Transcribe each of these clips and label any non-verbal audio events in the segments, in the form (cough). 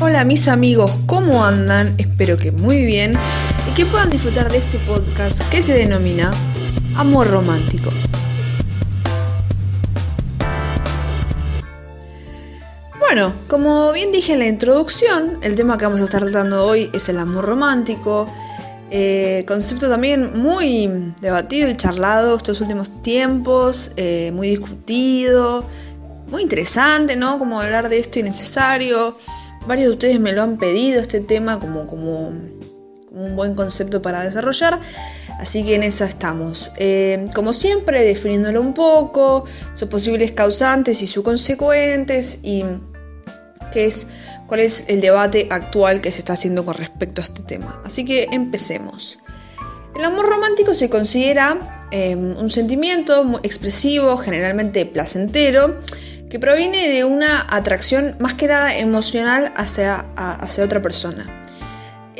Hola mis amigos, ¿cómo andan? Espero que muy bien y que puedan disfrutar de este podcast que se denomina Amor Romántico. Bueno, como bien dije en la introducción, el tema que vamos a estar tratando hoy es el amor romántico, eh, concepto también muy debatido y charlado estos últimos tiempos, eh, muy discutido, muy interesante, ¿no? Como hablar de esto innecesario. Varios de ustedes me lo han pedido este tema como, como, un buen concepto para desarrollar. Así que en esa estamos. Eh, como siempre, definiéndolo un poco, sus posibles causantes y sus consecuentes y qué es, cuál es el debate actual que se está haciendo con respecto a este tema. Así que empecemos. El amor romántico se considera eh, un sentimiento expresivo, generalmente placentero, que proviene de una atracción más que nada emocional hacia, hacia otra persona.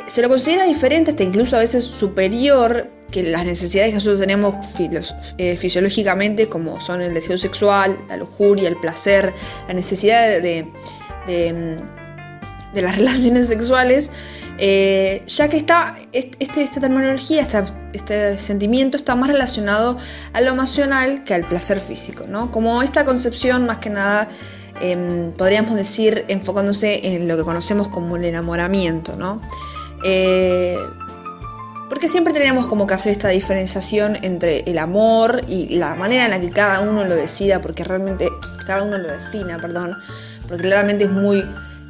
Se lo considera diferente, hasta incluso a veces superior que las necesidades que nosotros tenemos eh, fisiológicamente, como son el deseo sexual, la lujuria, el placer, la necesidad de, de las (laughs) relaciones sexuales, eh, ya que está, este, esta terminología, este sentimiento está más relacionado a lo emocional que al placer físico, ¿no? Como esta concepción más que nada, em, podríamos decir, enfocándose en lo que conocemos como el enamoramiento, ¿no? Eh, porque siempre tenemos como que hacer esta diferenciación entre el amor y la manera en la que cada uno lo decida, porque realmente cada uno lo defina, perdón, porque realmente es muy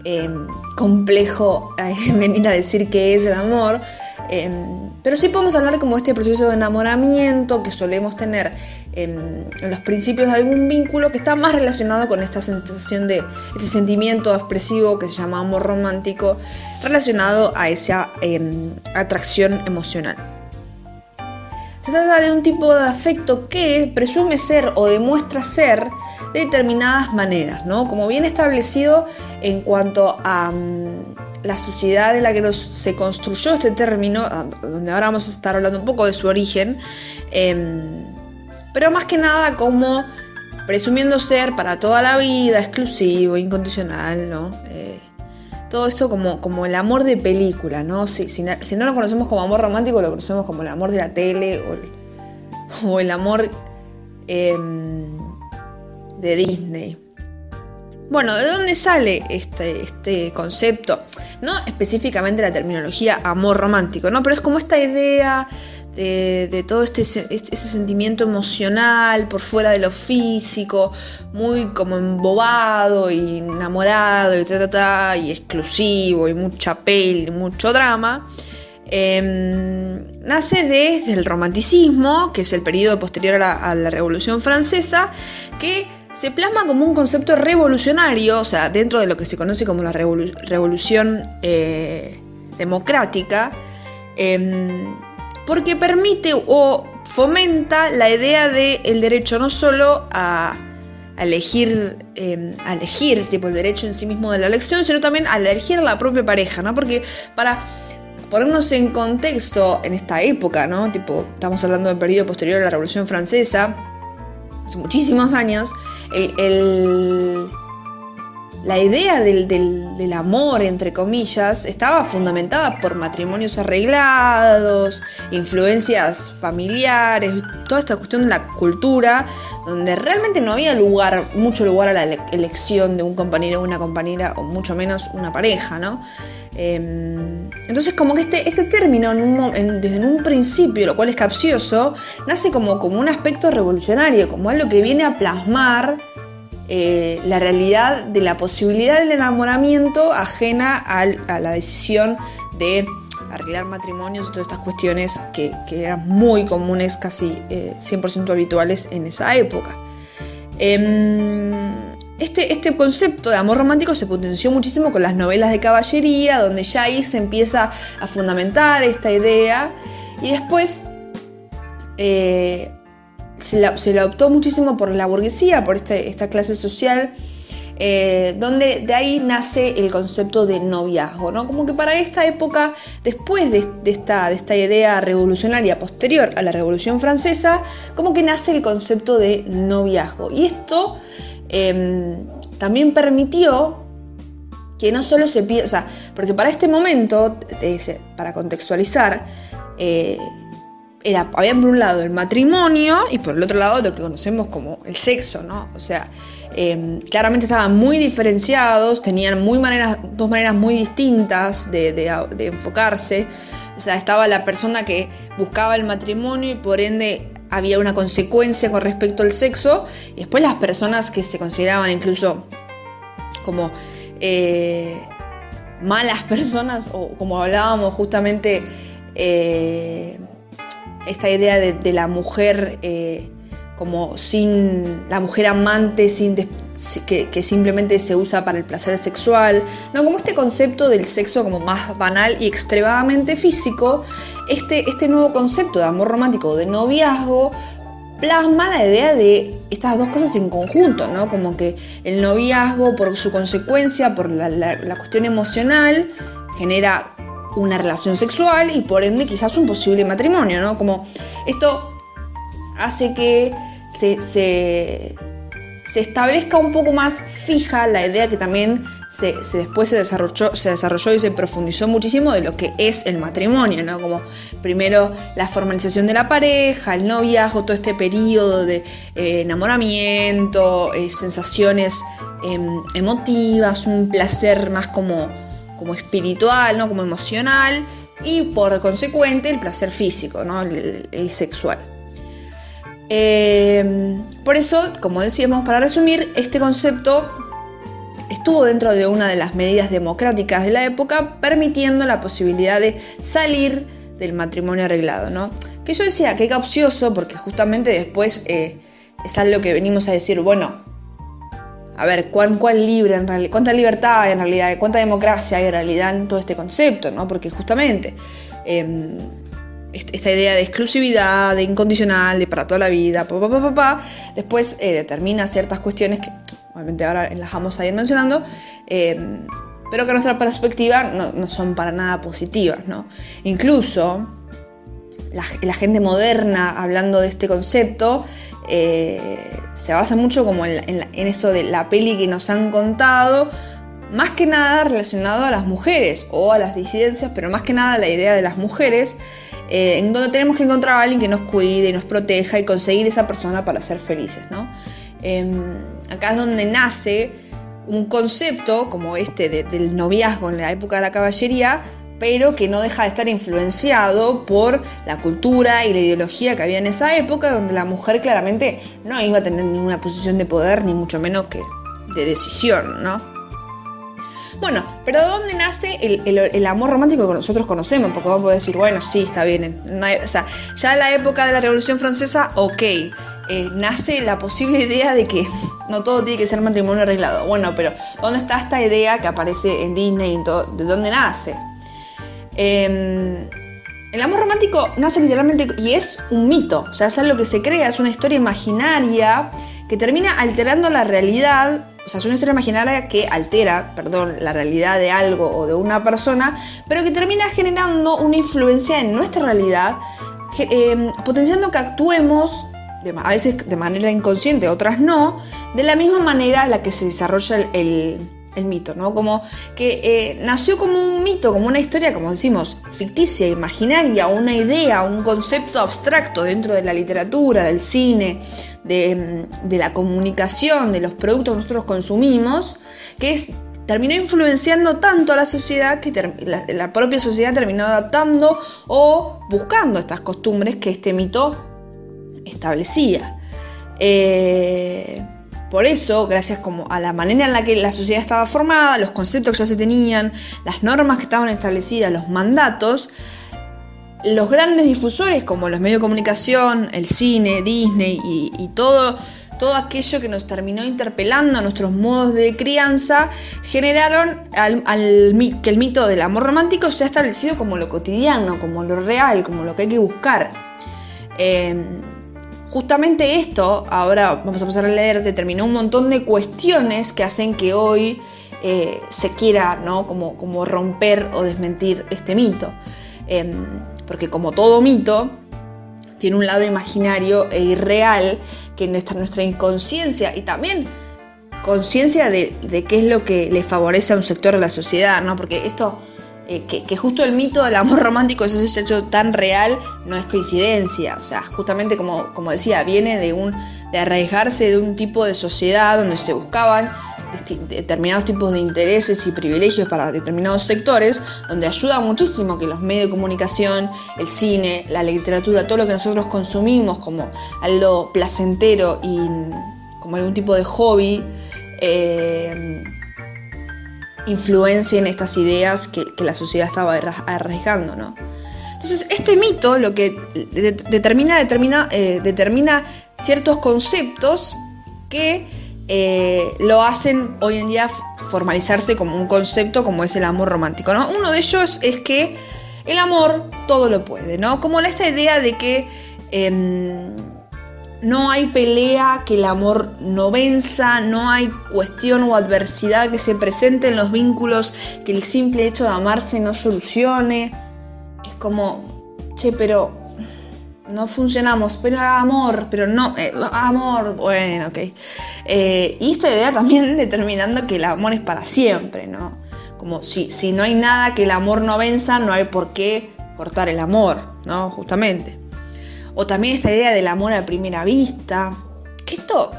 Em, complejo (laughs) venir a decir que es el amor, em, pero sí podemos hablar como este proceso de enamoramiento que solemos tener en los principios de algún vínculo que está más relacionado con esta sensación de este sentimiento expresivo que se llama amor romántico relacionado a esa em, atracción emocional. Se trata de un tipo de afecto que presume ser o demuestra ser de determinadas maneras, ¿no? Como bien establecido en cuanto a mm, la sociedad en la que se construyó este término, donde ahora vamos a estar hablando un poco de su origen, em, pero más que nada como presumiendo ser para toda la vida, exclusivo, incondicional, ¿no? Eh, todo esto como, como el amor de película, ¿no? Si, si, no lo conocemos como amor romántico, lo conocemos como el amor de la tele o el, (laughs) amor em, de Disney. Bueno, ¿de dónde sale este, este concepto? No específicamente la terminología amor romántico, ¿no? Pero es como esta idea de, todo este, ese sentimiento emocional por fuera de lo físico, muy como embobado y enamorado y, ta, y exclusivo y mucha peli, mucho drama. Em, nace desde el romanticismo, que es el periodo posterior a la, a la Revolución Francesa, que se plasma como un concepto revolucionario, o sea, dentro de lo que se conoce como la revolución eh, democrática, em, porque permite o fomenta la idea del derecho no solo a, elegir, em, elegir tipo, el derecho en sí mismo de la elección, sino también a elegir a la propia pareja, ¿no? Porque para ponernos en contexto en esta época, ¿no? Tipo, estamos hablando del periodo posterior a la Revolución Francesa, hace muchísimos años, la idea del, amor, entre comillas, estaba fundamentada por matrimonios arreglados, influencias familiares, toda esta cuestión de la cultura, donde realmente no había lugar, mucho lugar a la elección de un compañero o una compañera, o mucho menos una pareja, ¿no? Em, entonces como que este, este término desde un principio, lo cual es capcioso, nace como, como un aspecto revolucionario, como algo que viene a plasmar eh, la realidad de la posibilidad del enamoramiento ajena a la decisión de arreglar matrimonios y todas estas cuestiones que, eran muy comunes, casi 100% eh, habituales en esa época. Em, este, este, concepto de amor romántico se potenció muchísimo con las novelas de caballería, donde ya ahí se empieza a fundamentar esta idea. Y después eh, se, la, optó muchísimo por la burguesía, por este, esta clase social, eh, donde de ahí nace el concepto de noviazgo, ¿no? Como que para esta época, después de, esta, de esta idea revolucionaria posterior a la Revolución Francesa, como que nace el concepto de noviazgo. Y esto Em, también permitió que no solo se piensa, o sea, porque para este momento, para contextualizar, eh, había por un lado el matrimonio y por el otro lado lo que conocemos como el sexo, ¿no? O sea, em, claramente estaban muy diferenciados, tenían muy maneras, dos maneras muy distintas de, de, enfocarse. O sea, estaba la persona que buscaba el matrimonio y por ende había una consecuencia con respecto al sexo, y después las personas que se consideraban incluso como eh, malas personas, o como hablábamos justamente, eh, esta idea de, la mujer eh, como sin la mujer amante sin que, simplemente se usa para el placer sexual no como este concepto del sexo como más banal y extremadamente físico este, este nuevo concepto de amor romántico de noviazgo plasma la idea de estas dos cosas en conjunto, ¿no? Como que el noviazgo, por su consecuencia, por la, cuestión emocional, genera una relación sexual y por ende quizás un posible matrimonio, ¿no? Como esto hace que se, establezca un poco más fija la idea que también se, después se desarrolló, se desarrolló y se profundizó muchísimo de lo que es el matrimonio, ¿no? Como primero la formalización de la pareja, el noviazgo, todo este periodo de eh, enamoramiento, eh, sensaciones em, emotivas, un placer más como, como espiritual, ¿no? Como emocional y por consecuente el placer físico, ¿no? el sexual. Eh, por eso, como decíamos, para resumir, este concepto estuvo dentro de una de las medidas democráticas de la época, permitiendo la posibilidad de salir del matrimonio arreglado, ¿no? Que yo decía que capcioso, porque justamente después eh, es algo que venimos a decir, bueno, a ver, ¿cuán, cuán libre en realidad, cuánta libertad hay en realidad, cuánta democracia hay en realidad en todo este concepto, ¿no? Porque justamente em, esta idea de exclusividad, de incondicional, de para toda la vida, después eh, determina ciertas cuestiones que obviamente ahora las vamos a ir mencionando, eh, pero que a nuestra perspectiva no, son para nada positivas. ¿no? Incluso la, gente moderna, hablando de este concepto, eh, se basa mucho como en, eso de la peli que nos han contado, más que nada relacionado a las mujeres o a las disidencias, pero más que nada la idea de las mujeres eh, en donde tenemos que encontrar a alguien que nos cuide y nos proteja y conseguir esa persona para ser felices. Em, acá es donde nace un concepto como este del noviazgo en la época de la caballería, pero que no deja de estar influenciado por la cultura y la ideología que había en esa época, donde la mujer claramente no iba a tener ninguna posición de poder, ni mucho menos que de decisión, ¿no? Bueno, pero ¿de dónde nace el, amor romántico que nosotros conocemos? Porque vamos a decir, bueno, sí, está bien. o sea, ya en la época de la Revolución Francesa, ok, eh, nace la posible idea de que (laughs) no todo tiene que ser matrimonio arreglado. Bueno, pero ¿dónde está esta idea que aparece en Disney y todo? ¿De dónde nace? Em, el amor romántico nace literalmente y es un mito, o sea, es algo que se crea, es una historia imaginaria que termina alterando la realidad o sea, es una historia imaginaria que altera, perdón, la realidad de algo o de una persona, pero que termina generando una influencia en nuestra realidad, em, potenciando que actuemos, a veces de manera inconsciente, otras no, de la misma manera en la que se desarrolla el, mito, ¿no? Como que eh, nació como un mito, como una historia, como decimos, ficticia, imaginaria, una idea, un concepto abstracto dentro de la literatura, del cine, de, la comunicación, de los productos que nosotros consumimos, que es, terminó influenciando tanto a la sociedad que la, propia sociedad terminó adaptando o buscando estas costumbres que este mito establecía. Eh, por eso, gracias como a la manera en la que la sociedad estaba formada, los conceptos que ya se tenían, las normas que estaban establecidas, los mandatos, los grandes difusores como los medios de comunicación, el cine, Disney y, todo, todo aquello que nos terminó interpelando a nuestros modos de crianza, generaron que el mito del amor romántico sea establecido como lo cotidiano, como lo real, como lo que hay que buscar. Em, justamente esto, ahora vamos a pasar a leer, determinó un montón de cuestiones que hacen que hoy eh, se quiera ¿no? como, como romper o desmentir este mito. Em, porque como todo mito, tiene un lado imaginario e irreal que nuestra, nuestra inconsciencia y también conciencia de, qué es lo que le favorece a un sector de la sociedad, ¿no? Porque esto, eh, que, justo el mito del amor (laughs) romántico es ese hecho tan real, no es coincidencia. O sea, justamente como, como decía, viene de, un, de arraigarse de un tipo de sociedad donde se buscaban determinados tipos de intereses y privilegios para determinados sectores, donde ayuda muchísimo que los medios de comunicación, el cine, la literatura, todo lo que nosotros consumimos como algo placentero y como algún tipo de hobby, eh, influencien estas ideas que, la sociedad estaba arriesgando, ¿no? Entonces, este mito lo que determina, determina, eh, determina ciertos conceptos que eh, lo hacen hoy en día formalizarse como un concepto como es el amor romántico. ¿no? Uno de ellos es que el amor todo lo puede, ¿no? Como esta idea de que em, no hay pelea que el amor no venza, no hay cuestión o adversidad que se presente en los vínculos que el simple hecho de amarse no solucione. Es como, che, pero no funcionamos, pero amor, pero no, eh, amor, bueno, ok. Eh, y esta idea también determinando que el amor es para siempre, ¿no? Como si, si no hay nada que el amor no venza, no hay por qué cortar el amor, ¿no? Justamente. O también esta idea del amor a primera vista, que esto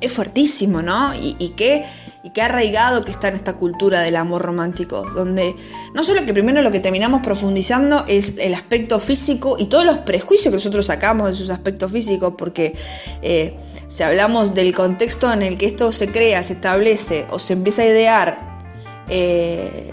es fuertísimo, ¿no? Y, que y qué arraigado que está en esta cultura del amor romántico, donde no solo que primero lo que terminamos profundizando es el aspecto físico y todos los prejuicios que nosotros sacamos de sus aspectos físicos, porque eh, si hablamos del contexto en el que esto se crea, se establece o se empieza a idear, eh,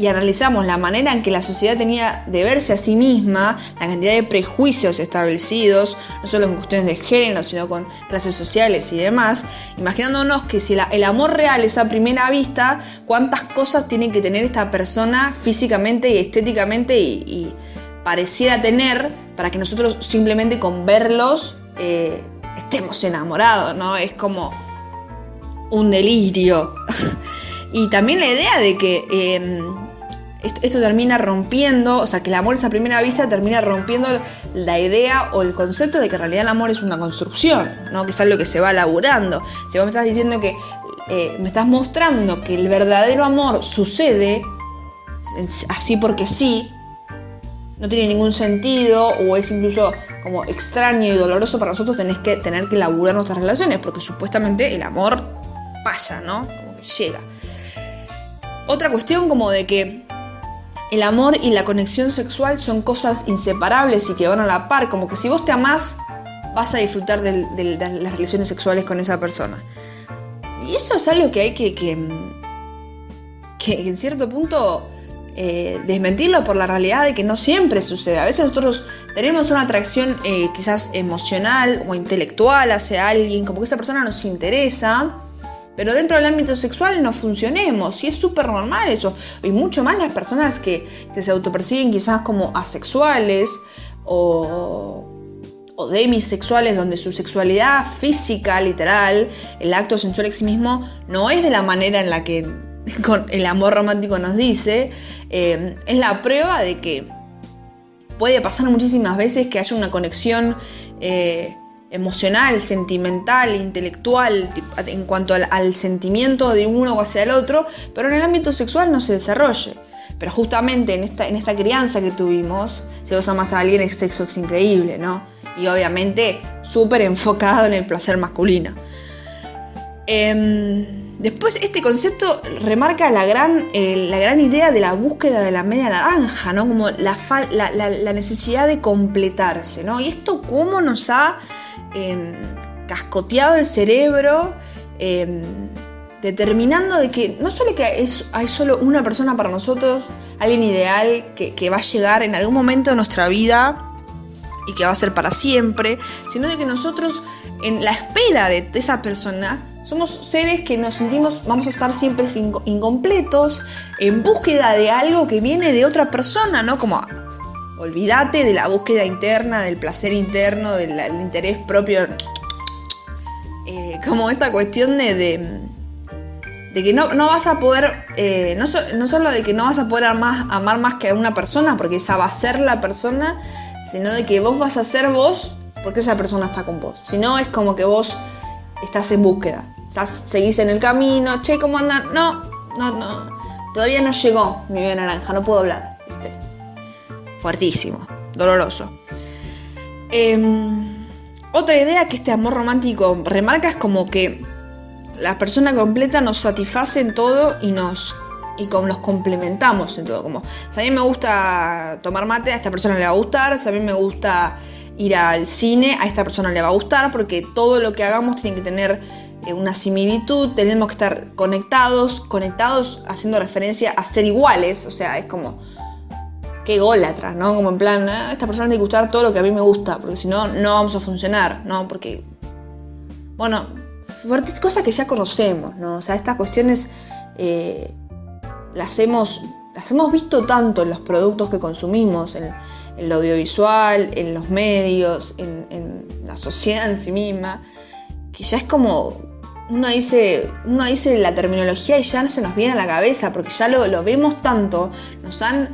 y analizamos la manera en que la sociedad tenía de verse a sí misma, la cantidad de prejuicios establecidos, no solo en cuestiones de género, sino con clases sociales y demás, imaginándonos que si el amor real es a primera vista, cuántas cosas tiene que tener esta persona físicamente y estéticamente y, pareciera tener para que nosotros simplemente con verlos eh, estemos enamorados, ¿no? Es como un delirio. (laughs) y también la idea de que... Em, esto, termina rompiendo, o sea, que el amor es a primera vista termina rompiendo la idea o el concepto de que en realidad el amor es una construcción, ¿no? que es algo que se va elaborando. Si vos me estás diciendo que eh, me estás mostrando que el verdadero amor sucede así porque sí, no tiene ningún sentido o es incluso como extraño y doloroso para nosotros, tenés que tener que elaborar nuestras relaciones, porque supuestamente el amor pasa, ¿no? Como que llega. Otra cuestión como de que el amor y la conexión sexual son cosas inseparables y que van a la par, como que si vos te amás, vas a disfrutar de, las relaciones sexuales con esa persona. Y eso es algo que hay que, que, en cierto punto eh, desmentirlo por la realidad de que no siempre sucede. A veces nosotros tenemos una atracción eh, quizás emocional o intelectual hacia alguien, como que esa persona nos interesa pero dentro del ámbito sexual no funcionemos. Y es súper normal eso. Y mucho más las personas que, se autoperciben quizás como asexuales o, o demisexuales, donde su sexualidad física, literal, el acto sensual en sí mismo, no es de la manera en la que (laughs) el amor romántico nos dice, eh, es la prueba de que puede pasar muchísimas veces que haya una conexión eh, emocional, sentimental, intelectual, en cuanto al, sentimiento de uno hacia el otro, pero en el ámbito sexual no se desarrolle. Pero justamente en esta, en esta crianza que tuvimos, si vos amas a alguien, el sexo es increíble, ¿no? Y obviamente súper enfocado en el placer masculino. Em, después este concepto remarca la gran, eh, la gran idea de la búsqueda de la media naranja, ¿no? Como la, la necesidad de completarse, ¿no? Y esto cómo nos ha Em, cascoteado el cerebro, em, determinando de que no solo que hay solo una persona para nosotros, alguien ideal que, va a llegar en algún momento de nuestra vida y que va a ser para siempre, sino de que nosotros en la espera de, esa persona somos seres que nos sentimos, vamos a estar siempre incompletos, en búsqueda de algo que viene de otra persona, ¿no? Como Olvídate de la búsqueda interna, del placer interno, del, interés propio. Eh, como esta cuestión de, de, que no, vas a poder, eh, no, no, solo de que no vas a poder amar, más que a una persona, porque esa va a ser la persona, sino de que vos vas a ser vos porque esa persona está con vos. Si no, es como que vos estás en búsqueda. seguís en el camino, che, ¿cómo andan? No, no, no, todavía no llegó mi vida naranja, no puedo hablar, ¿viste? Fuertísimo, doloroso. Em, otra idea que este amor romántico remarca es como que la persona completa nos satisface en todo y nos y como los complementamos en todo. Como, si a mí me gusta tomar mate, a esta persona le va a gustar. Si a mí me gusta ir al cine, a esta persona le va a gustar, porque todo lo que hagamos tiene que tener eh, una similitud, tenemos que estar conectados, conectados haciendo referencia a ser iguales, o sea, es como, qué atrás, ¿no? Como en plan, ah, esta persona le gustar todo lo que a mí me gusta, porque si no, no vamos a funcionar, ¿no? Porque, bueno, cosas que ya conocemos, ¿no? O sea, estas cuestiones eh, las, hemos, las hemos visto tanto en los productos que consumimos, en, lo audiovisual, en los medios, en, la sociedad en sí misma, que ya es como uno dice, uno dice la terminología y ya no se nos viene a la cabeza, porque ya lo, vemos tanto, nos han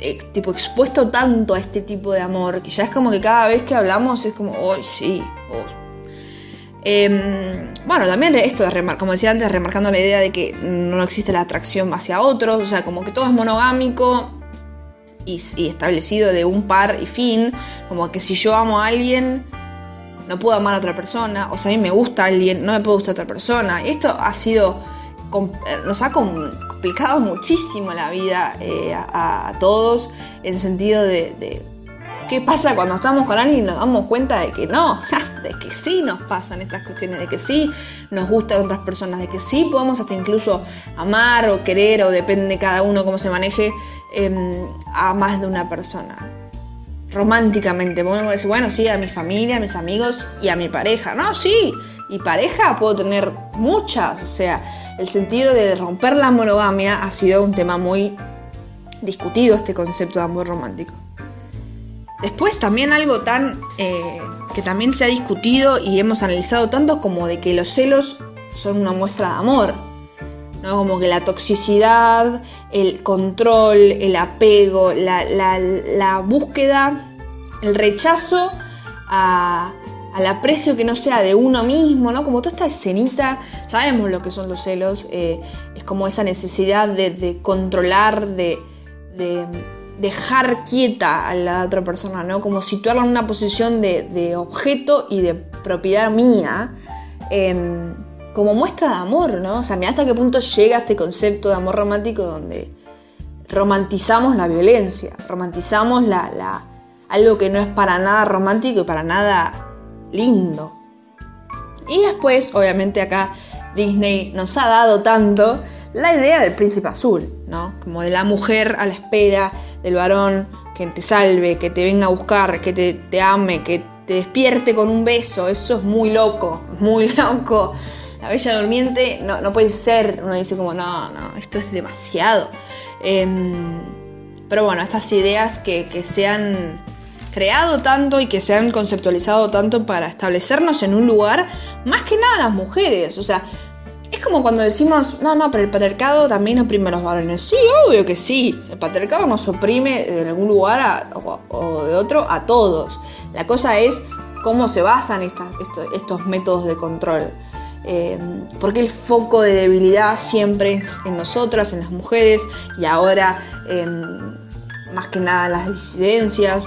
eh, tipo expuesto tanto a este tipo de amor, que ya es como que cada vez que hablamos es como, oh, sí, Em, bueno, también esto de como decía antes, remarcando la idea de que no existe la atracción hacia otros, o sea, como que todo es monogámico y, establecido de un par y fin, como que si yo amo a alguien, no puedo amar a otra persona, o sea, a mí me gusta alguien, no me puede gustar a otra persona. Y esto ha sido, nos ha complicado muchísimo la vida eh, a, todos, en sentido de ¿Qué pasa cuando estamos con alguien y nos damos cuenta de que no? (laughs) de que sí nos pasan estas cuestiones, de que sí nos gustan otras personas, de que sí podemos hasta incluso amar o querer, o depende de cada uno cómo se maneje, em, a más de una persona. Románticamente, podemos decir, bueno, sí, a mi familia, a mis amigos y a mi pareja. No, sí, y pareja puedo tener muchas, o sea, el sentido de romper la monogamia ha sido un tema muy discutido, este concepto de amor romántico. Después también algo tan eh, que también se ha discutido y hemos analizado tanto como de que los celos son una muestra de amor. ¿no? Como que la toxicidad, el control, el apego, la, búsqueda, el rechazo al aprecio que no sea de uno mismo, ¿no? Como toda esta escenita, sabemos lo que son los celos, eh, es como esa necesidad de, controlar, de dejar quieta a la otra persona, ¿no? Como situarla en una posición de, objeto y de propiedad mía, em, como muestra de amor, ¿no? O sea, hasta qué punto llega este concepto de amor romántico donde romantizamos la violencia, romantizamos la, algo que no es para nada romántico y para nada lindo. Y después, obviamente acá Disney nos ha dado tanto la idea del príncipe azul, ¿no? Como de la mujer a la espera del varón que te salve, que te venga a buscar, que te, ame, que te despierte con un beso. Eso es muy loco, (laughs) muy loco. La Bella Durmiente no, no puede ser. Uno dice como, no, no, esto es demasiado. Em, pero bueno, estas ideas que, que se han creado tanto y que se han conceptualizado tanto para establecernos en un lugar, más que nada las mujeres. O sea, es como cuando decimos, no, no, pero el patriarcado también oprime a los varones. Sí, obvio que sí. El patriarcado nos oprime de algún lugar o, de otro a todos. La cosa es cómo se basan estos, métodos de control. Eh, porque el foco de debilidad siempre es en nosotras, en las mujeres, y ahora más que nada en las disidencias.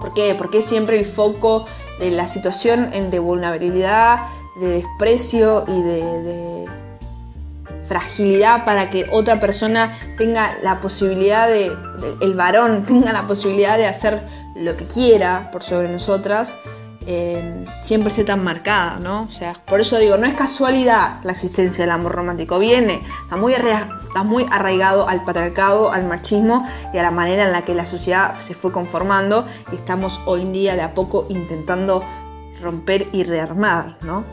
¿Por qué? Porque siempre el foco de la situación de vulnerabilidad de desprecio y de, fragilidad para que otra persona tenga la posibilidad de, el varón (laughs) tenga la posibilidad de hacer lo que quiera por sobre nosotras, eh, siempre esté tan marcada, ¿no? O sea, por eso digo, no es casualidad la existencia del amor romántico, viene, está muy, está arraigado al patriarcado, al machismo y a la manera en la que la sociedad se fue conformando y estamos hoy en día de a poco intentando romper y rearmar, ¿no?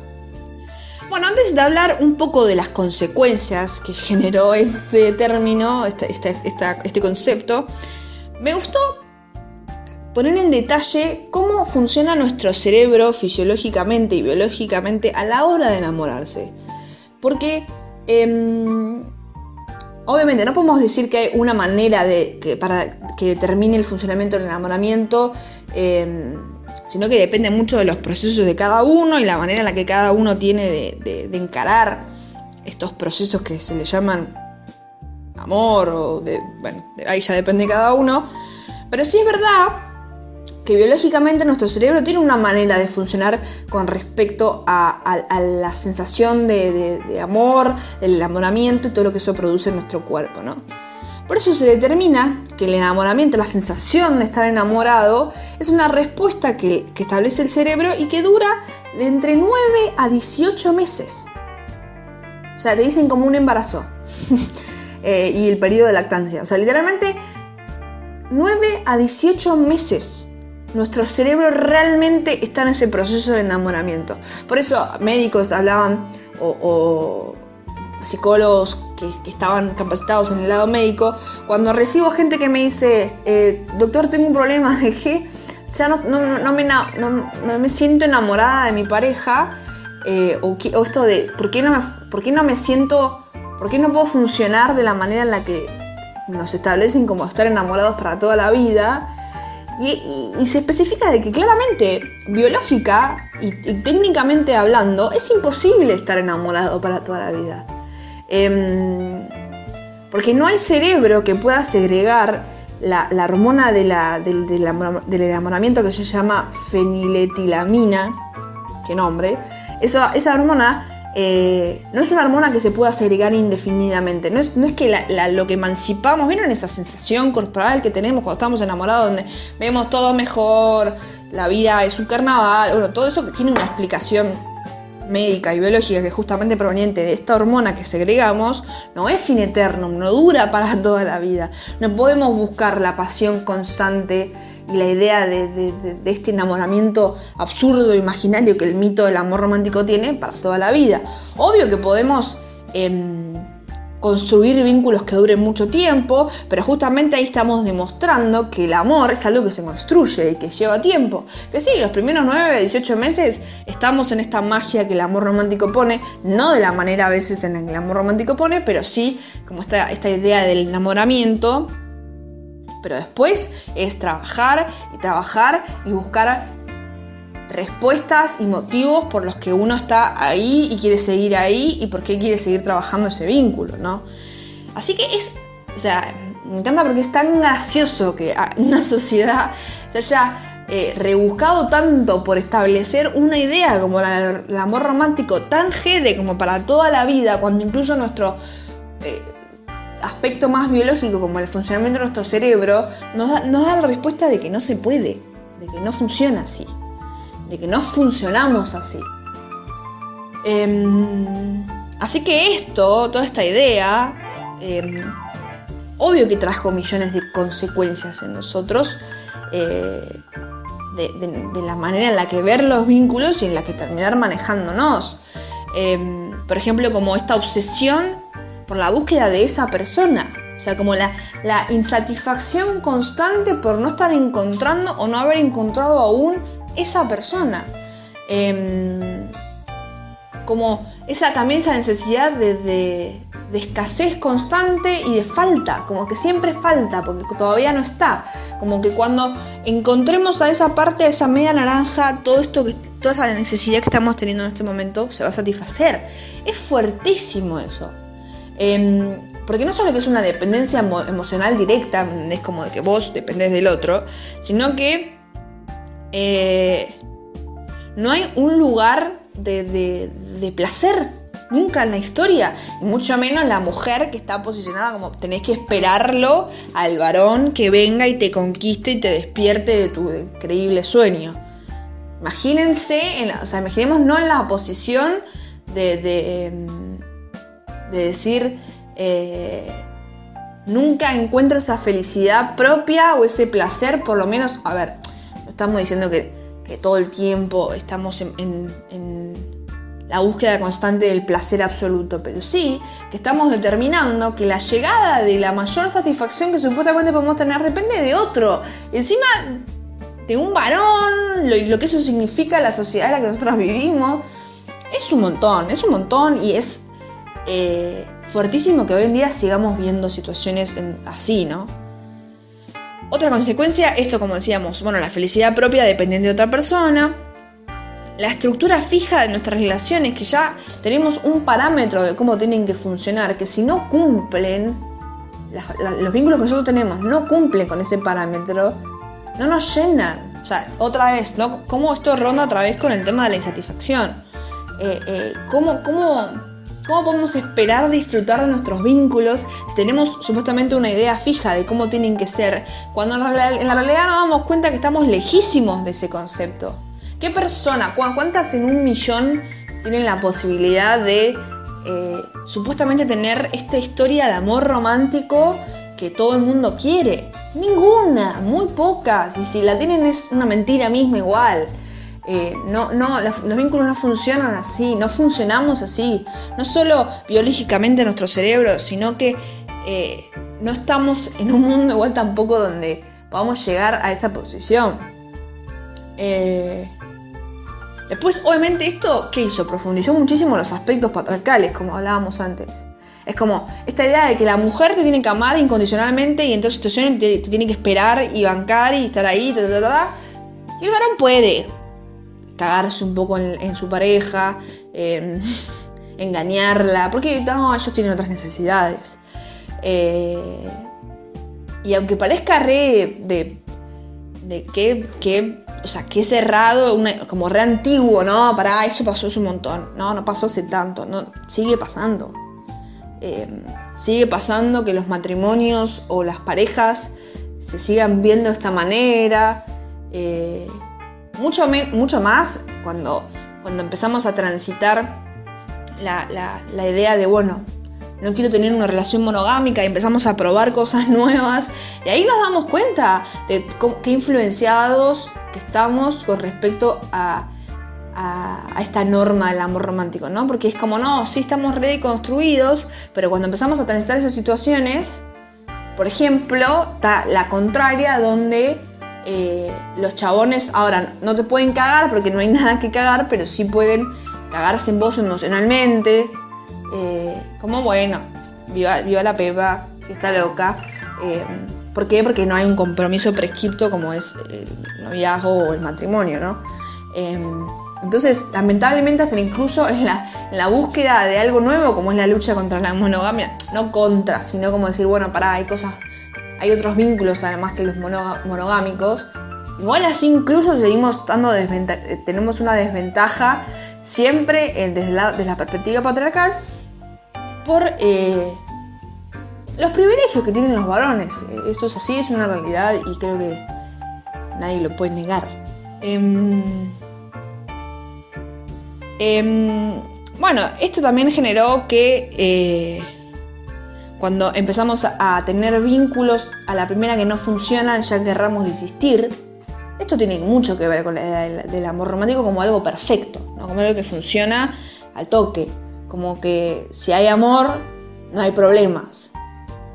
Bueno, antes de hablar un poco de las consecuencias que generó este término, este, este, este, concepto, me gustó poner en detalle cómo funciona nuestro cerebro fisiológicamente y biológicamente a la hora de enamorarse. Porque em, obviamente no podemos decir que hay una manera de, que, determine el funcionamiento del enamoramiento em, sino que depende mucho de los procesos de cada uno y la manera en la que cada uno tiene de, encarar estos procesos que se le llaman amor o de, bueno, ahí ya depende de cada uno. Pero sí es verdad que biológicamente nuestro cerebro tiene una manera de funcionar con respecto a, la sensación de, amor, del enamoramiento y todo lo que eso produce en nuestro cuerpo, ¿no? Por eso se determina que el enamoramiento, la sensación de estar enamorado, es una respuesta que, establece el cerebro y que dura de entre 9 a 18 meses. O sea, te dicen como un embarazo. (laughs) Eh, y el periodo de lactancia. O sea, literalmente 9 a 18 meses. Nuestro cerebro realmente está en ese proceso de enamoramiento. Por eso médicos hablaban o psicólogos que, estaban capacitados en el lado médico, cuando recibo gente que me dice, eh, doctor, tengo un problema de que ya no, no, me, no, me, siento enamorada de mi pareja, eh, o, esto de, ¿por qué, no me, ¿por qué no me siento, por qué no puedo funcionar de la manera en la que nos establecen como estar enamorados para toda la vida? Y, se especifica de que claramente, biológica y, técnicamente hablando, es imposible estar enamorado para toda la vida. Em, porque no hay cerebro que pueda segregar la, hormona del, enamoramiento que se llama feniletilamina, que nombre. Esa, esa hormona eh, no es una hormona que se pueda segregar indefinidamente. No es, que lo que emancipamos, ¿vieron esa sensación corporal que tenemos cuando estamos enamorados, donde vemos todo mejor, la vida es un carnaval, bueno, todo eso que tiene una explicación médica y biológica que es justamente proveniente de esta hormona que segregamos, no es sin eterno, no dura para (laughs) toda la vida. No podemos buscar la pasión constante y la idea de, este enamoramiento absurdo, imaginario que el mito del amor romántico tiene para toda la vida. Obvio que podemos... Em, construir vínculos que duren mucho tiempo, pero justamente ahí estamos demostrando que el amor es algo que se construye y que lleva tiempo. Que sí, los primeros 9, 18 meses estamos en esta magia que el amor romántico pone, no de la manera a veces en la que el amor romántico pone, pero sí como esta, esta idea del enamoramiento. Pero después es trabajar y trabajar y buscar respuestas y motivos por los que uno está ahí y quiere seguir ahí y por qué quiere seguir trabajando ese vínculo, ¿no? Así que es, o sea, me encanta porque es tan gracioso que (laughs) una sociedad se haya eh, rebuscado tanto por establecer una idea como el amor romántico tan jede como para toda la vida, cuando incluso nuestro eh, aspecto más biológico como el funcionamiento de nuestro cerebro nos da la respuesta de que no se puede, de que no funciona así que no funcionamos así. Em, así que esto, toda esta idea, em, obvio que trajo millones de consecuencias en nosotros, eh, de, la manera en la que ver los vínculos y en la que terminar manejándonos. Em, por ejemplo, como esta obsesión por la búsqueda de esa persona. O sea, como la insatisfacción constante por no estar encontrando o no haber encontrado aún esa persona. Em, como esa también esa necesidad de, escasez constante y de falta, como que siempre falta, porque todavía no está. Como que cuando encontremos a esa parte, a esa media naranja, todo esto que, toda esa necesidad que estamos teniendo en este momento se va a satisfacer. Es fuertísimo eso. Em, porque no solo que es una dependencia emocional directa, es como de que vos dependés del otro, sino que eh, no hay un lugar de, placer nunca en la historia, mucho menos la mujer que está posicionada como tenés que esperarlo al varón que venga y te conquiste y te despierte de tu increíble sueño. Imagínense, o sea, imaginemos no en la posición de, de, em, decir, eh, nunca encuentro esa felicidad propia o ese placer, por lo menos, a ver, estamos diciendo que, todo el tiempo estamos en, la búsqueda constante del placer absoluto, pero sí que estamos determinando que la llegada de la mayor satisfacción que supuestamente podemos tener depende de otro. encima de un varón, lo, lo que eso significa la sociedad en la que nosotros vivimos, es un montón, es un montón y es eh, fuertísimo que hoy en día sigamos viendo situaciones así, ¿no? Otra consecuencia, esto como decíamos, bueno, la felicidad propia dependiendo de otra persona, la estructura fija de nuestras relaciones, que ya tenemos un parámetro de cómo tienen que funcionar, que si no cumplen, los vínculos que nosotros tenemos no cumplen con ese parámetro, no nos llenan. O sea, otra vez, ¿no? ¿Cómo esto ronda otra vez con el tema de la insatisfacción? Eh, eh, ¿cómo, cómo, cómo podemos esperar disfrutar de nuestros vínculos si tenemos supuestamente una idea fija de cómo tienen que ser, cuando en la realidad nos damos cuenta que estamos lejísimos de ese concepto? ¿Qué persona, cuántas en un millón tienen la posibilidad de eh, supuestamente tener esta historia de amor romántico que todo el mundo quiere? Ninguna, muy pocas. Y si la tienen es una mentira misma igual. Eh, no, no, los, vínculos no funcionan así, no funcionamos así. No solo biológicamente nuestro cerebro, sino que eh, no estamos en un mundo igual tampoco donde podamos llegar a esa posición. Después, obviamente, esto, ¿qué hizo? Profundizó muchísimo los aspectos patriarcales, como hablábamos antes. Es como esta idea de que la mujer te tiene que amar incondicionalmente y en todas situaciones te, tiene que esperar y bancar y estar ahí, y el varón puede cagarse un poco en, su pareja, em, (laughs) engañarla, porque no, ellos tienen otras necesidades. Eh, y aunque parezca re de, de que, que o sea, que cerrado, como re antiguo, ¿no? Para, eso pasó hace un montón. No, no pasó hace tanto, no, sigue pasando. Em, sigue pasando que los matrimonios o las parejas se sigan viendo de esta manera. Eh, mucho, mucho más cuando, cuando empezamos a transitar la, la idea de, bueno, no quiero tener una relación monogámica y empezamos a probar cosas (laughs) nuevas. Y ahí nos damos cuenta de qué influenciados estamos con respecto a, esta norma del amor romántico, ¿no? Porque es como, no, sí estamos reconstruidos, pero cuando empezamos a transitar esas situaciones, por ejemplo, está la contraria donde eh, los chabones ahora no te pueden cagar porque no hay (laughs) nada que cagar, pero sí pueden cagarse en vos emocionalmente. Eh, como bueno, viva, la pepa, que está loca. Eh, ¿Por qué? Porque no hay un compromiso prescripto como es el noviazgo o el matrimonio, ¿no? Em, entonces, lamentablemente, hasta incluso en la, búsqueda de algo nuevo, como es la lucha contra la monogamia, no contra, sino como decir, bueno, pará, hay cosas, hay otros vínculos además que los monogámicos. Igual así incluso seguimos dando tenemos una desventaja siempre desde, la, desde la perspectiva patriarcal por eh, los privilegios que tienen los varones. Eso es así, es una realidad y creo que nadie lo puede negar. Em, em, bueno, esto también generó que eh, cuando empezamos a tener vínculos a la primera que no funcionan, ya querramos desistir. Esto tiene mucho que ver con la idea del, amor romántico como algo perfecto, ¿no? como algo que funciona al toque, como que si hay amor, no hay problemas.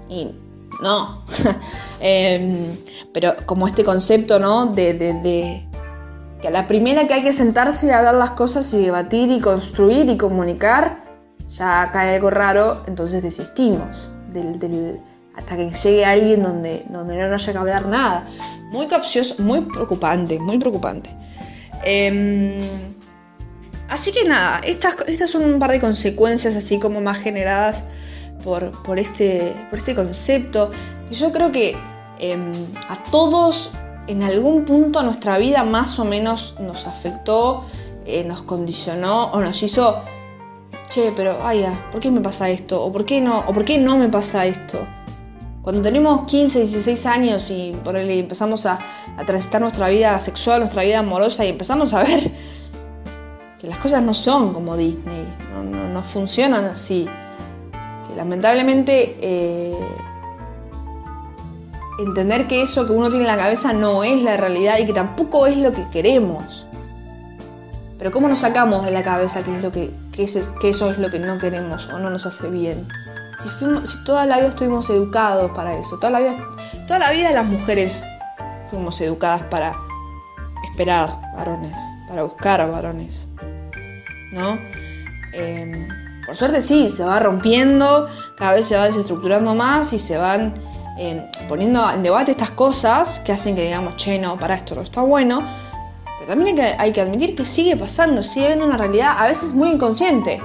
Y no. (laughs) Em, pero como este concepto, ¿no? De, que a la primera que hay que sentarse y hablar las cosas y debatir y construir y comunicar, ya cae algo raro, entonces desistimos. Hasta que llegue alguien donde, donde no haya que hablar nada. Muy capcioso, muy preocupante, muy preocupante. Em, así que nada, estas, estas son un par de consecuencias así como más generadas por, este, por este concepto. Yo creo que em, a todos en algún punto nuestra vida más o menos nos afectó, eh, nos condicionó o nos hizo, che, pero ay, ¿por qué me pasa esto? ¿O por qué no? ¿O por qué no me pasa esto? Cuando tenemos 15, 16 años y empezamos a, transitar nuestra vida sexual, nuestra vida amorosa y empezamos a ver que las cosas no son como Disney, no funcionan así lamentablemente eh, entender que eso que uno tiene en la cabeza no es la realidad y que tampoco es lo que queremos. Pero ¿cómo nos sacamos de la cabeza que, eso es lo que no queremos o no nos hace bien? Si, toda la vida estuvimos educados para eso, toda la vida, toda la vida las mujeres fuimos educadas para esperar varones, para buscar varones, ¿no? Em, por suerte sí, se va rompiendo, cada vez se va desestructurando más y se van poniendo en debate estas cosas que hacen que digamos, che, no, para esto no está bueno. Pero también hay que, admitir que sigue pasando, sigue habiendo una realidad a veces muy inconsciente.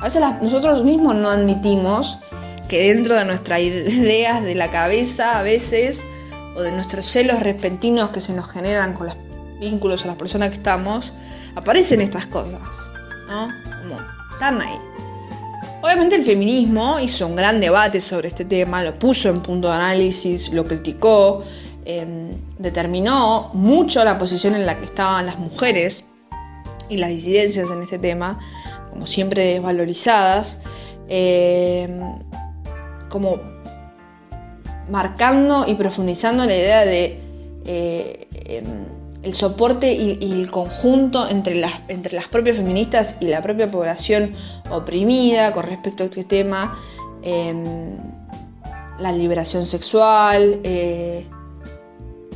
A veces nosotros mismos no admitimos que dentro de nuestras ideas de la cabeza, a veces, o de nuestros celos repentinos que se nos generan con los vínculos a las personas que estamos, aparecen estas cosas, ¿no? Están ahí. Obviamente el feminismo hizo un gran debate sobre este tema, lo puso en punto de análisis, lo criticó, em, determinó mucho la posición en la que estaban las mujeres y las disidencias en este tema, como siempre desvalorizadas, em, como marcando y profundizando la idea de eh, em, el soporte y, el conjunto entre las, entre las propias feministas y la propia población oprimida con respecto a este tema, em, la liberación sexual, eh,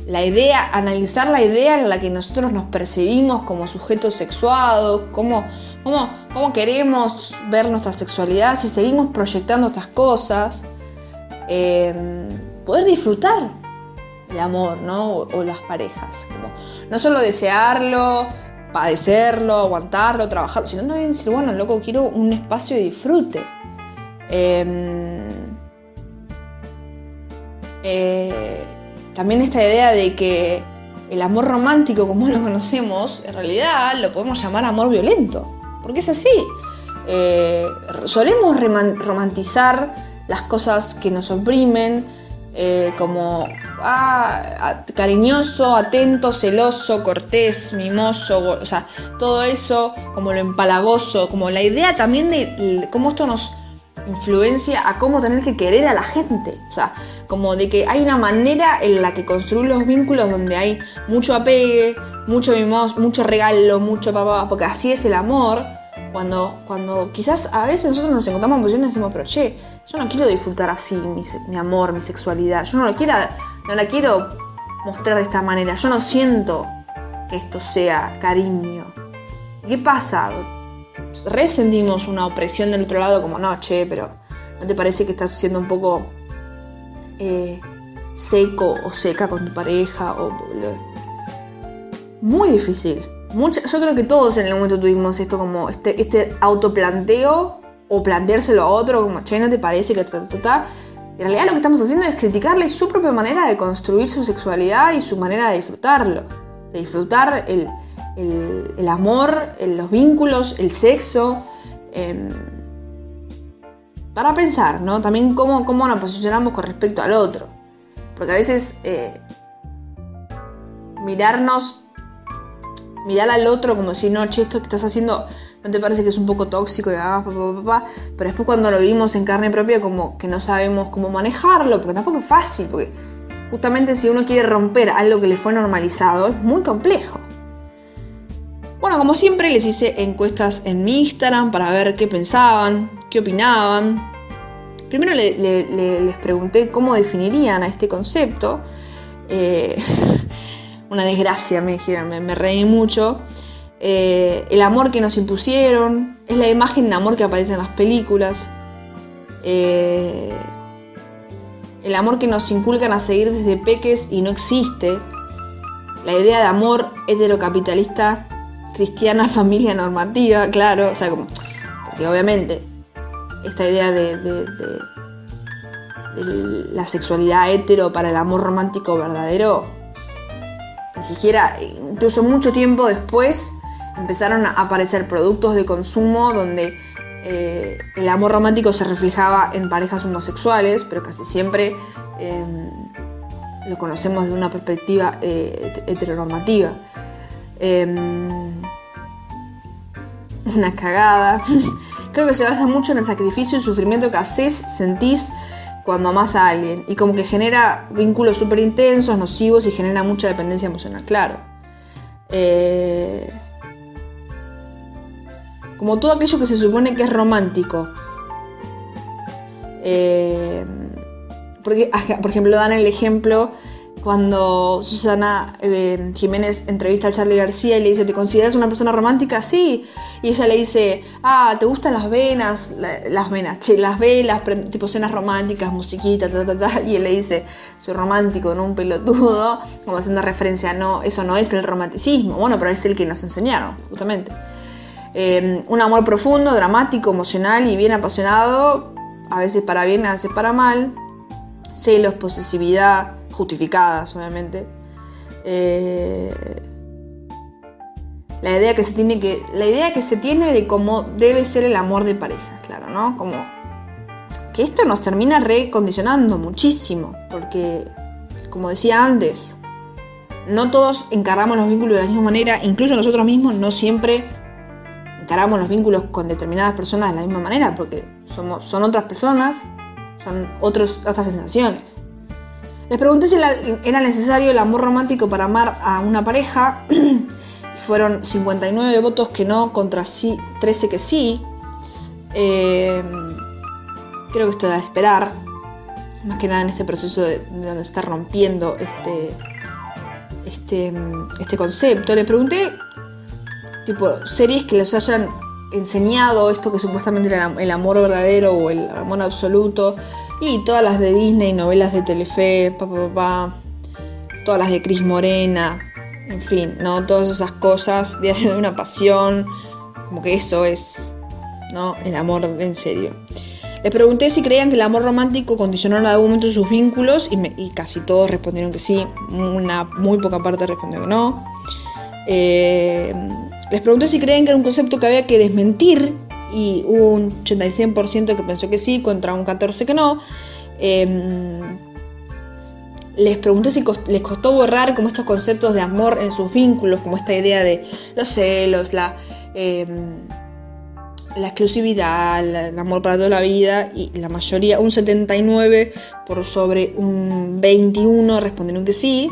la idea, analizar la idea en la que nosotros nos percibimos como sujetos sexuados, cómo, cómo, cómo queremos ver nuestra sexualidad, si seguimos proyectando estas cosas, em, poder disfrutar el amor, ¿no? O, las parejas. No solo desearlo, padecerlo, aguantarlo, trabajarlo, sino también decir, bueno, loco, quiero un espacio de disfrute. Em, eh, también esta idea de que el amor romántico como lo conocemos, en realidad lo podemos llamar amor violento, porque es así. Eh, solemos romantizar las cosas que nos oprimen, eh, como ah, cariñoso, atento, celoso, cortés, mimoso, o sea, todo eso, como lo empalagoso, como la idea también de cómo esto nos influencia a cómo tener que querer a la gente. O sea, como de que hay una manera en la que construir los vínculos donde hay mucho apegue, mucho mimoso, mucho regalo, mucho papá, porque así es el amor cuando, cuando quizás a veces nosotros nos encontramos en posiciones y decimos, pero che, yo no quiero disfrutar así mi, amor, mi sexualidad, yo no, lo quiero, no la quiero mostrar de esta manera, yo no siento que esto sea cariño. ¿Qué pasa? Resentimos una opresión del otro lado como, no, che, pero ¿no te parece que estás siendo un poco eh, seco o seca con tu pareja? O, muy difícil yo creo que todos en el momento tuvimos esto como este, este autoplanteo o planteárselo a otro como, che, ¿no te parece que? En realidad lo que estamos haciendo es criticarle su propia manera de construir su sexualidad y su manera de disfrutarlo. De disfrutar el, amor, los vínculos, el sexo. Em, para pensar, ¿no? También cómo, cómo, nos posicionamos con respecto al otro. Porque a veces eh, mirarnos mirar al otro como si no, che, esto que estás haciendo no te parece que es un poco tóxico y ah, pero después cuando lo vimos en carne propia como que no sabemos cómo manejarlo, porque tampoco es fácil, porque justamente si uno quiere romper algo que le fue normalizado es muy complejo. Bueno, como siempre les hice encuestas en mi Instagram para ver qué pensaban, qué opinaban. Primero les pregunté cómo definirían a este concepto. Eh, (laughs) una desgracia, me dijeron, me, reí mucho. Eh, el amor que nos impusieron, es la imagen de amor que aparece en las películas. Eh, el amor que nos inculcan a seguir desde peques y no existe. La idea de amor heterocapitalista, cristiana, (laughs) familia normativa, claro, o sea, como, porque obviamente esta idea de, la sexualidad hetero para el amor romántico verdadero ni siquiera, incluso mucho tiempo después, empezaron a aparecer productos de consumo donde eh, el amor romántico se reflejaba en parejas homosexuales, pero casi siempre em, lo conocemos de una perspectiva eh, heteronormativa. Una cagada. (laughs) Creo que se basa mucho en el sacrificio y sufrimiento que haces, sentís cuando amas a alguien y como que genera vínculos súper intensos, nocivos y genera mucha dependencia emocional, claro. Eh, como todo aquello que se supone que es romántico. Eh, porque, por ejemplo, dan el ejemplo cuando Susana eh, Jiménez entrevista a Charlie García y le dice, ¿te consideras una persona romántica? Sí. Y ella le dice, ah, ¿te gustan las venas? las venas, che, las velas, tipo cenas románticas, musiquita, ta, ta, ta. Y él le dice, soy romántico, no un pelotudo, como haciendo referencia, no, eso no es el romanticismo. Bueno, pero es el que nos enseñaron, justamente. Eh, un amor profundo, dramático, emocional y bien apasionado, a veces para bien, a veces para mal. Celos, posesividad, justificadas, obviamente. Eh, la idea que se tiene que. La idea que se tiene de cómo debe ser el amor de pareja, claro, ¿no? Como. Que esto nos termina recondicionando muchísimo. Porque, como decía antes, no todos encaramos los vínculos de la misma manera, incluso nosotros mismos no siempre encaramos los vínculos con determinadas personas de la misma manera, porque somos, son otras personas, son otras sensaciones. Les pregunté si era necesario el amor romántico para amar a una pareja. (clears throat) fueron 59 votos que no contra 13 que sí. Eh, creo que esto da de esperar. Más que nada en este proceso de, donde se está rompiendo este, este, este concepto. Le pregunté, tipo, series que les hayan enseñado esto que supuestamente era el amor verdadero o el amor absoluto y todas las de Disney, novelas de Telefe, papá, papá, todas las de Cris Morena, en fin, ¿no? Todas esas cosas, diario de una pasión, como que eso es, ¿no? El amor en serio. Les pregunté si creían que el amor romántico condicionó en algún momento sus vínculos y, casi todos respondieron que sí, una muy poca parte respondió que no. Eh, les pregunté si creían que era un concepto que había que desmentir y hubo un 86% que pensó que sí contra un 14% que no. Em, les pregunté si les costó borrar como estos conceptos de amor en sus vínculos, como esta idea de los celos, la, em, la exclusividad, el amor para toda la vida, y la mayoría, un 79 por sobre un 21 respondieron que sí,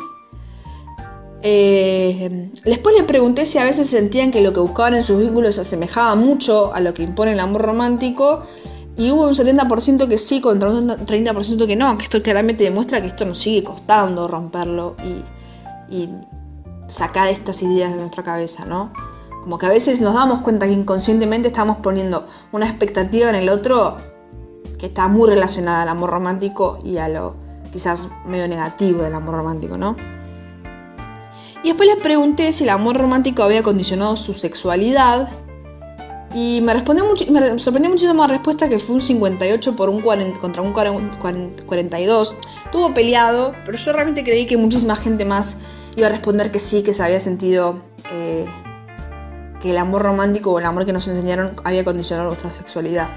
eh, después les pregunté si a veces sentían que lo que buscaban en sus vínculos se asemejaba mucho a lo que impone el amor romántico. Y hubo un 70% que sí contra un 30% que no, que esto claramente demuestra que esto nos sigue costando romperlo y, y sacar estas ideas de nuestra cabeza, ¿no? Como que a veces nos damos cuenta que inconscientemente estamos poniendo una expectativa en el otro que está muy relacionada al amor romántico y a lo quizás medio negativo del amor romántico, ¿no? Y después les pregunté si el amor romántico había condicionado su sexualidad. Y me, respondió me sorprendió muchísimo la respuesta que fue un 58 por un 40, contra un 42. Tuvo peleado, pero yo realmente creí que muchísima gente más iba a responder que sí, que se había sentido eh, que el amor romántico o el amor que nos enseñaron había condicionado nuestra sexualidad.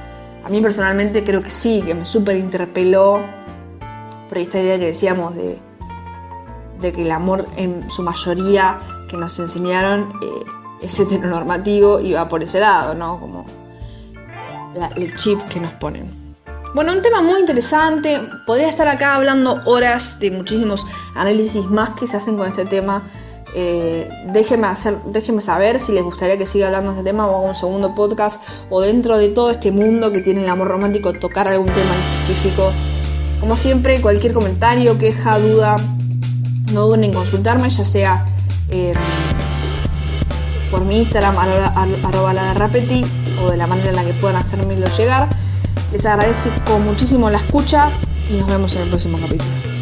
A mí personalmente creo que sí, que me súper interpeló por esta idea que decíamos de de que el amor en su mayoría que nos enseñaron eh, es heteronormativo y va por ese lado, ¿no? Como el chip que nos ponen. Bueno, un tema muy interesante. Podría estar acá hablando horas de muchísimos análisis más que se hacen con este tema. Eh, déjenme, hacer, déjenme saber si les gustaría que siga hablando de este tema o haga un segundo podcast o dentro de todo este mundo que tiene el amor romántico tocar algún tema específico. Como siempre, cualquier comentario, queja, duda, no duden en consultarme, ya sea em, por mi Instagram, arroba la rapeti, o de la manera en la que puedan hacérmelo llegar. Les agradezco muchísimo la escucha y nos vemos en el próximo capítulo.